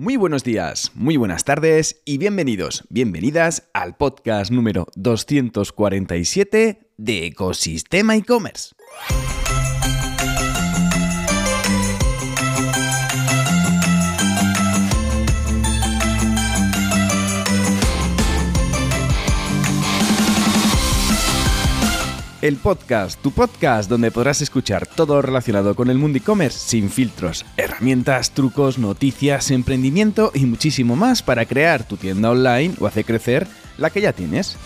Muy buenos días, muy buenas tardes y bienvenidos, bienvenidas al podcast número 247 de Ecosistema e-commerce. El podcast, tu podcast donde podrás escuchar todo relacionado con el mundo e-commerce sin filtros, herramientas, trucos, noticias, emprendimiento y muchísimo más para crear tu tienda online o hacer crecer la que ya tienes.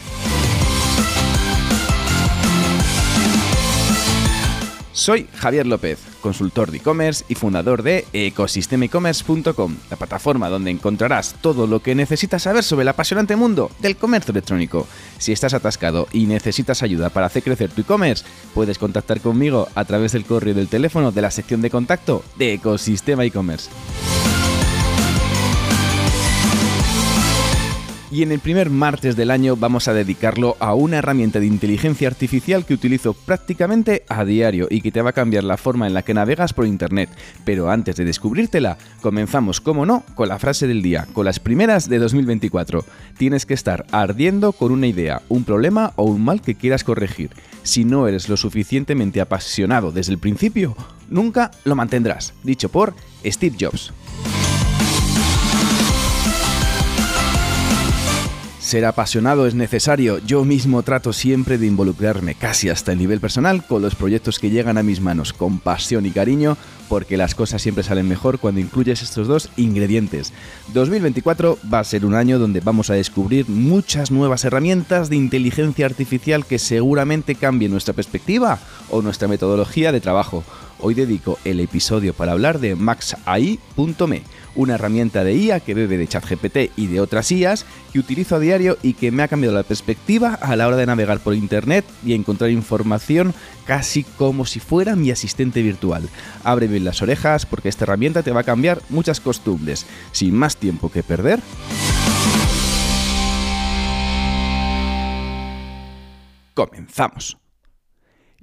Soy Javier López, consultor de e-commerce y fundador de ecosistemaecommerce.com, la plataforma donde encontrarás todo lo que necesitas saber sobre el apasionante mundo del comercio electrónico. Si estás atascado y necesitas ayuda para hacer crecer tu e-commerce, puedes contactar conmigo a través del correo del teléfono de la sección de contacto de Ecosistema e-commerce. Y en el primer martes del año vamos a dedicarlo a una herramienta de inteligencia artificial que utilizo prácticamente a diario y que te va a cambiar la forma en la que navegas por Internet. Pero antes de descubrírtela, comenzamos, como no, con la frase del día, con las primeras de 2024. Tienes que estar ardiendo con una idea, un problema o un mal que quieras corregir. Si no eres lo suficientemente apasionado desde el principio, nunca lo mantendrás. Dicho por Steve Jobs. Ser apasionado es necesario. Yo mismo trato siempre de involucrarme, casi hasta el nivel personal, con los proyectos que llegan a mis manos, con pasión y cariño, porque las cosas siempre salen mejor cuando incluyes estos dos ingredientes. 2024 va a ser un año donde vamos a descubrir muchas nuevas herramientas de inteligencia artificial que seguramente cambien nuestra perspectiva o nuestra metodología de trabajo. Hoy dedico el episodio para hablar de maxai.me una herramienta de IA que bebe de ChatGPT y de otras IAs que utilizo a diario y que me ha cambiado la perspectiva a la hora de navegar por Internet y encontrar información casi como si fuera mi asistente virtual. Abre bien las orejas porque esta herramienta te va a cambiar muchas costumbres. Sin más tiempo que perder. Comenzamos.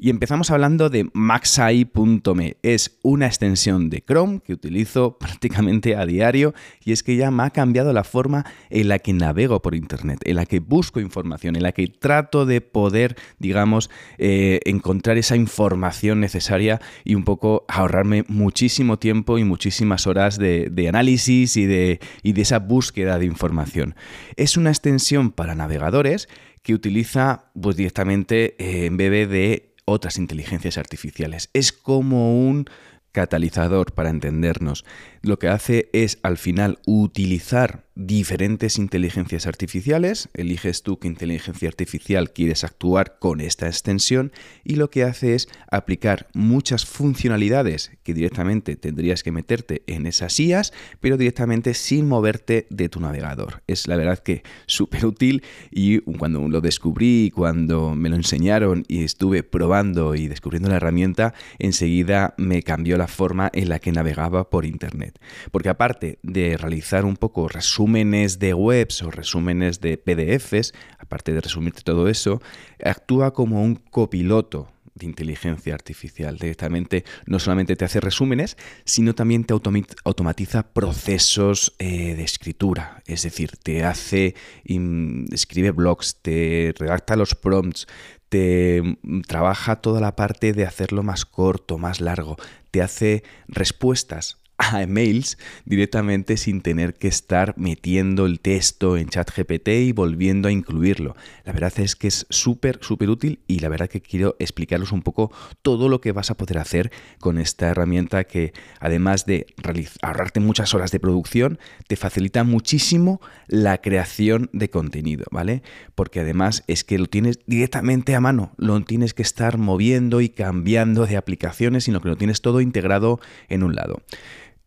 Y empezamos hablando de maxai.me. Es una extensión de Chrome que utilizo prácticamente a diario y es que ya me ha cambiado la forma en la que navego por Internet, en la que busco información, en la que trato de poder, digamos, eh, encontrar esa información necesaria y un poco ahorrarme muchísimo tiempo y muchísimas horas de, análisis y de, esa búsqueda de información. Es una extensión para navegadores que utiliza pues directamente eh, en vez de otras inteligencias artificiales. Es como un catalizador para entendernos. Lo que hace es al final utilizar diferentes inteligencias artificiales, eliges tú qué inteligencia artificial quieres actuar con esta extensión y lo que hace es aplicar muchas funcionalidades que directamente tendrías que meterte en esas IAS, pero directamente sin moverte de tu navegador. Es la verdad que súper útil y cuando lo descubrí, cuando me lo enseñaron y estuve probando y descubriendo la herramienta, enseguida me cambió la forma en la que navegaba por Internet. Porque aparte de realizar un poco resúmenes de webs o resúmenes de PDFs, aparte de resumirte todo eso, actúa como un copiloto de inteligencia artificial. Directamente no solamente te hace resúmenes, sino también te automatiza procesos eh, de escritura. Es decir, te hace, escribe blogs, te redacta los prompts, te mm, trabaja toda la parte de hacerlo más corto, más largo, te hace respuestas a emails directamente sin tener que estar metiendo el texto en ChatGPT y volviendo a incluirlo. La verdad es que es súper, súper útil y la verdad que quiero explicaros un poco todo lo que vas a poder hacer con esta herramienta que además de ahorrarte muchas horas de producción, te facilita muchísimo la creación de contenido, ¿vale? Porque además es que lo tienes directamente a mano, lo tienes que estar moviendo y cambiando de aplicaciones, sino que lo tienes todo integrado en un lado.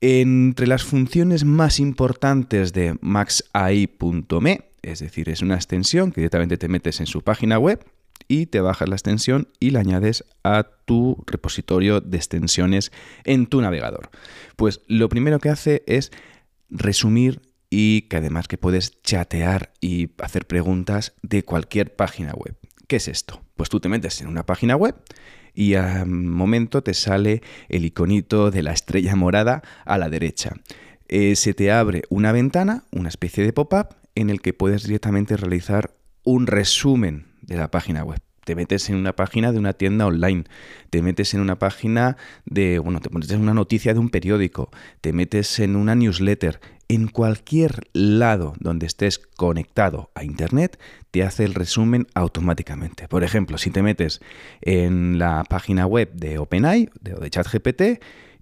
Entre las funciones más importantes de maxai.me, es decir, es una extensión que directamente te metes en su página web y te bajas la extensión y la añades a tu repositorio de extensiones en tu navegador. Pues lo primero que hace es resumir y que además que puedes chatear y hacer preguntas de cualquier página web. ¿Qué es esto? Pues tú te metes en una página web y al momento te sale el iconito de la estrella morada a la derecha. eh, se te abre una ventana, una especie de pop-up, en el que puedes directamente realizar un resumen de la página web te metes en una página de una tienda online, te metes en una página de, bueno, te metes en una noticia de un periódico, te metes en una newsletter, en cualquier lado donde estés conectado a Internet, te hace el resumen automáticamente. Por ejemplo, si te metes en la página web de OpenAI, de, de ChatGPT,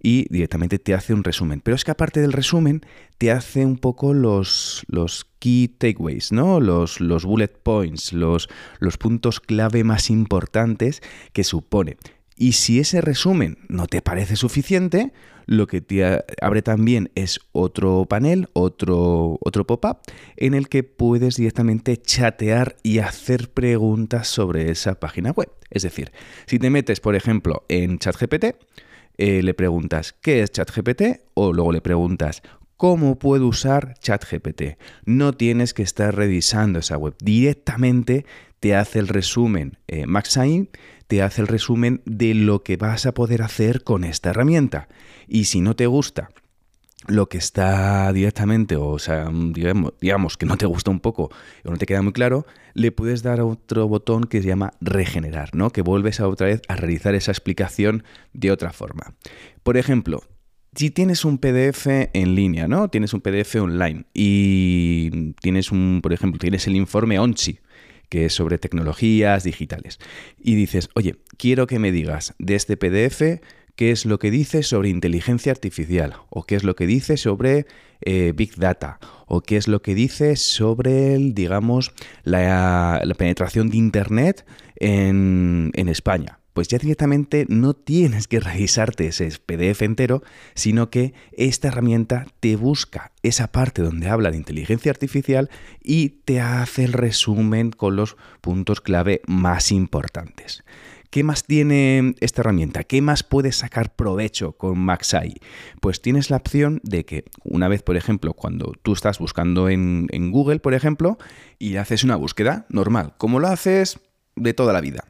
y directamente te hace un resumen. Pero es que aparte del resumen, te hace un poco los, los key takeaways, ¿no? Los, los bullet points, los, los puntos clave más importantes que supone. Y si ese resumen no te parece suficiente, lo que te abre también es otro panel, otro, otro pop-up, en el que puedes directamente chatear y hacer preguntas sobre esa página web. Es decir, si te metes, por ejemplo, en ChatGPT, eh, le preguntas ¿qué es ChatGPT? o luego le preguntas ¿Cómo puedo usar ChatGPT? No tienes que estar revisando esa web. Directamente te hace el resumen eh, te hace el resumen de lo que vas a poder hacer con esta herramienta. Y si no te gusta lo que está directamente, o sea, digamos, que no te gusta un poco o no te queda muy claro, le puedes dar otro botón que se llama regenerar, ¿no? Que vuelves a otra vez a realizar esa explicación de otra forma. Por ejemplo, si tienes un PDF en línea, ¿no? Tienes un PDF online y tienes un, por ejemplo, tienes el informe ONCHI, que es sobre tecnologías digitales, y dices, oye, quiero que me digas de este PDF qué es lo que dice sobre inteligencia artificial, o qué es lo que dice sobre eh, Big Data, o qué es lo que dice sobre, digamos, la, penetración de Internet en, en España pues ya directamente no tienes que revisarte ese PDF entero, sino que esta herramienta te busca esa parte donde habla de inteligencia artificial y te hace el resumen con los puntos clave más importantes. ¿Qué más tiene esta herramienta? ¿Qué más puedes sacar provecho con MaxAI? Pues tienes la opción de que una vez, por ejemplo, cuando tú estás buscando en, en Google, por ejemplo, y haces una búsqueda normal, como lo haces de toda la vida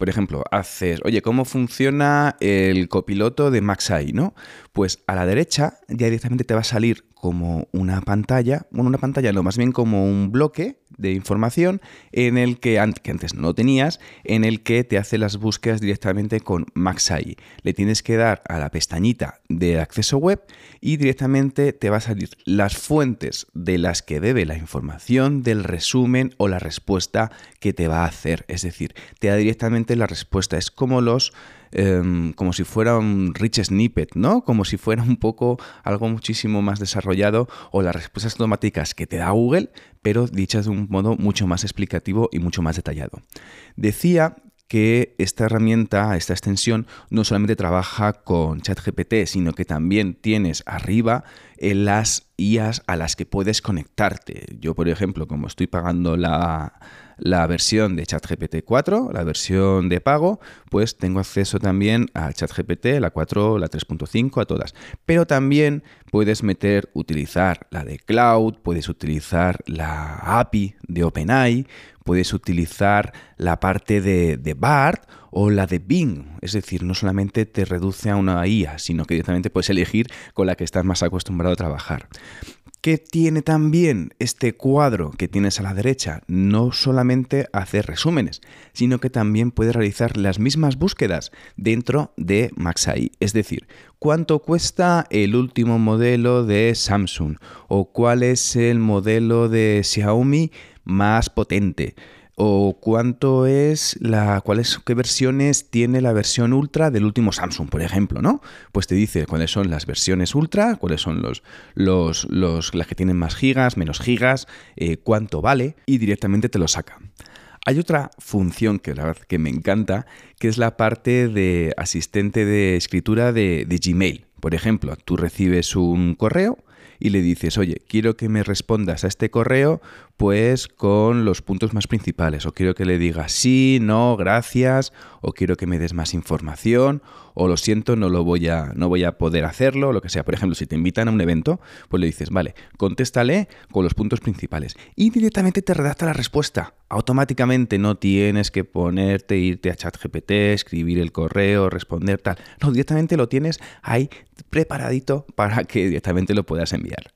por ejemplo, haces, oye, ¿cómo funciona el copiloto de MaxAI? ¿no? Pues a la derecha ya directamente te va a salir como una pantalla, bueno, una pantalla no, más bien como un bloque de información en el que, antes no tenías, en el que te hace las búsquedas directamente con MaxAI. Le tienes que dar a la pestañita de acceso web y directamente te va a salir las fuentes de las que debe la información del resumen o la respuesta que te va a hacer. Es decir, te da directamente la respuesta. Es como los Em, como si fuera un rich snippet, ¿no? Como si fuera un poco algo muchísimo más desarrollado o las respuestas automáticas que te da Google, pero dichas de un modo mucho más explicativo y mucho más detallado. Decía que esta herramienta, esta extensión, no solamente trabaja con ChatGPT, sino que también tienes arriba las IAs a las que puedes conectarte. Yo, por ejemplo, como estoy pagando la, la versión de ChatGPT 4, la versión de pago, pues tengo acceso también a ChatGPT, la 4, la 3.5, a todas. Pero también puedes meter, utilizar la de Cloud, puedes utilizar la API de OpenAI, puedes utilizar la parte de, de BART o la de Bing. Es decir, no solamente te reduce a una IA, sino que directamente puedes elegir con la que estás más acostumbrado a trabajar. ¿Qué tiene también este cuadro que tienes a la derecha? No solamente hacer resúmenes, sino que también puede realizar las mismas búsquedas dentro de MaxAI. Es decir, ¿cuánto cuesta el último modelo de Samsung? ¿O cuál es el modelo de Xiaomi más potente? O cuánto es la cuáles qué versiones tiene la versión ultra del último Samsung, por ejemplo, ¿no? Pues te dice cuáles son las versiones ultra, cuáles son los, los, los las que tienen más gigas, menos gigas, eh, cuánto vale y directamente te lo saca. Hay otra función que la verdad que me encanta, que es la parte de asistente de escritura de, de Gmail. Por ejemplo, tú recibes un correo y le dices, oye, quiero que me respondas a este correo pues con los puntos más principales. O quiero que le diga sí, no, gracias, o quiero que me des más información, o lo siento, no lo voy a, no voy a poder hacerlo, lo que sea. Por ejemplo, si te invitan a un evento, pues le dices, vale, contéstale con los puntos principales. Y directamente te redacta la respuesta. Automáticamente no tienes que ponerte, irte a ChatGPT, escribir el correo, responder tal. No, directamente lo tienes ahí preparadito para que directamente lo puedas enviar.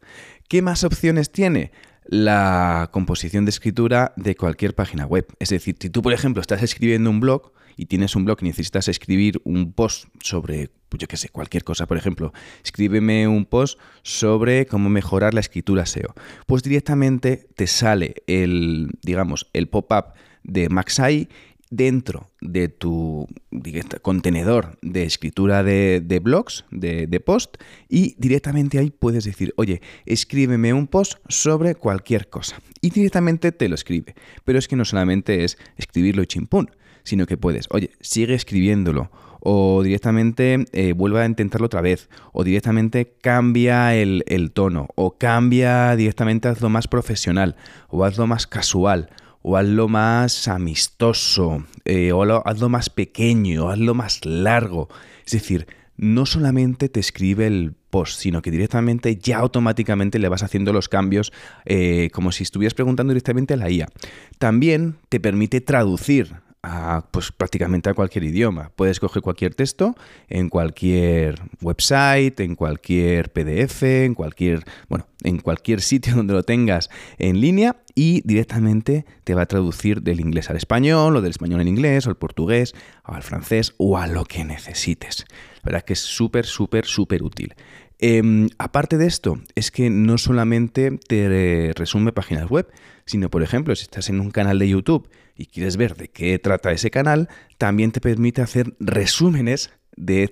¿Qué más opciones tiene? La composición de escritura de cualquier página web. Es decir, si tú, por ejemplo, estás escribiendo un blog y tienes un blog y necesitas escribir un post sobre, pues yo qué sé, cualquier cosa, por ejemplo, escríbeme un post sobre cómo mejorar la escritura SEO. Pues directamente te sale el, digamos, el pop-up de MaxAI dentro de tu contenedor de escritura de, blogs, de, post, y directamente ahí puedes decir, oye, escríbeme un post sobre cualquier cosa. Y directamente te lo escribe. Pero es que no solamente es escribirlo y chimpún, sino que puedes, oye, sigue escribiéndolo. O directamente eh, vuelve a intentarlo otra vez. O directamente cambia el, el tono. O cambia directamente, hazlo más profesional. O hazlo más casual o hazlo más amistoso, eh, o hazlo más pequeño, o hazlo más largo. Es decir, no solamente te escribe el post, sino que directamente ya automáticamente le vas haciendo los cambios eh, como si estuvieras preguntando directamente a la IA. También te permite traducir pues prácticamente a cualquier idioma. Puedes coger cualquier texto en cualquier website, en cualquier PDF, en cualquier, bueno, en cualquier sitio donde lo tengas en línea y directamente te va a traducir del inglés al español o del español al inglés o al portugués o al francés o a lo que necesites. La verdad que es súper, súper, súper útil. Em, aparte de esto, es que no solamente te resume páginas web, sino, por ejemplo, si estás en un canal de YouTube y quieres ver de qué trata ese canal, también te permite hacer resúmenes de,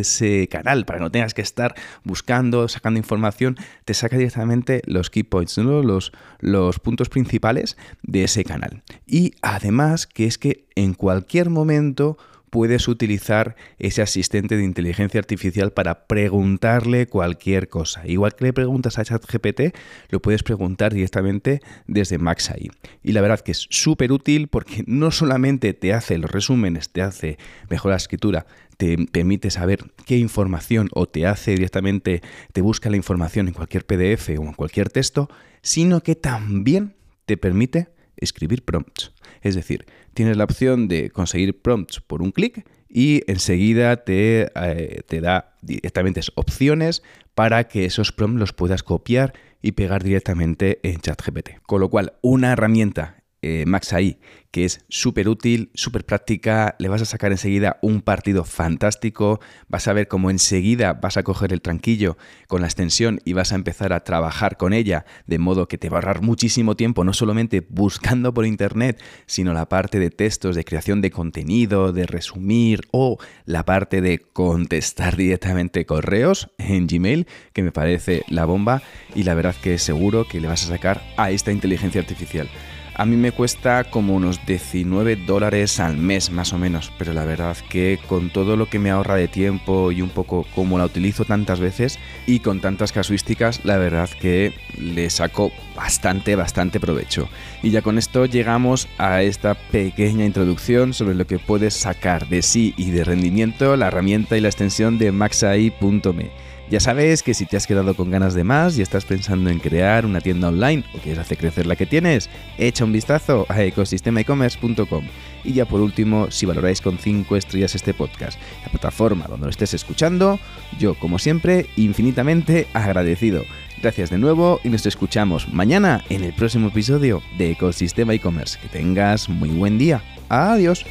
ese, canal, para que no tengas que estar buscando, sacando información, te saca directamente los key points, los puntos principales de ese canal. Y además que es que en cualquier momento puedes utilizar ese asistente de inteligencia artificial para preguntarle cualquier cosa. Igual que le preguntas a ChatGPT, lo puedes preguntar directamente desde MaxAI. Y la verdad que es súper útil porque no solamente te hace los resúmenes, te hace mejor la escritura, te permite saber qué información o te hace directamente, te busca la información en cualquier PDF o en cualquier texto, sino que también te permite escribir prompts. Es decir, tienes la opción de conseguir prompts por un clic y enseguida te, eh, te da directamente opciones para que esos prompts los puedas copiar y pegar directamente en ChatGPT. Con lo cual, una herramienta eh, Max ahí, que es súper útil, súper práctica, le vas a sacar enseguida un partido fantástico, vas a ver cómo enseguida vas a coger el tranquillo con la extensión y vas a empezar a trabajar con ella, de modo que te va a ahorrar muchísimo tiempo, no solamente buscando por internet, sino la parte de textos, de creación de contenido, de resumir o la parte de contestar directamente correos en Gmail, que me parece la bomba y la verdad que seguro que le vas a sacar a esta inteligencia artificial. A mí me cuesta como unos 19 dólares al mes más o menos, pero la verdad que con todo lo que me ahorra de tiempo y un poco como la utilizo tantas veces y con tantas casuísticas, la verdad que le saco bastante, bastante provecho. Y ya con esto llegamos a esta pequeña introducción sobre lo que puedes sacar de sí y de rendimiento la herramienta y la extensión de maxai.me. Ya sabes que si te has quedado con ganas de más y estás pensando en crear una tienda online o quieres hacer crecer la que tienes, echa un vistazo a ecosistemaecommerce.com. Y ya por último, si valoráis con 5 estrellas este podcast, la plataforma donde lo estés escuchando, yo como siempre, infinitamente agradecido. Gracias de nuevo y nos escuchamos mañana en el próximo episodio de Ecosistema e-commerce. Que tengas muy buen día. Adiós.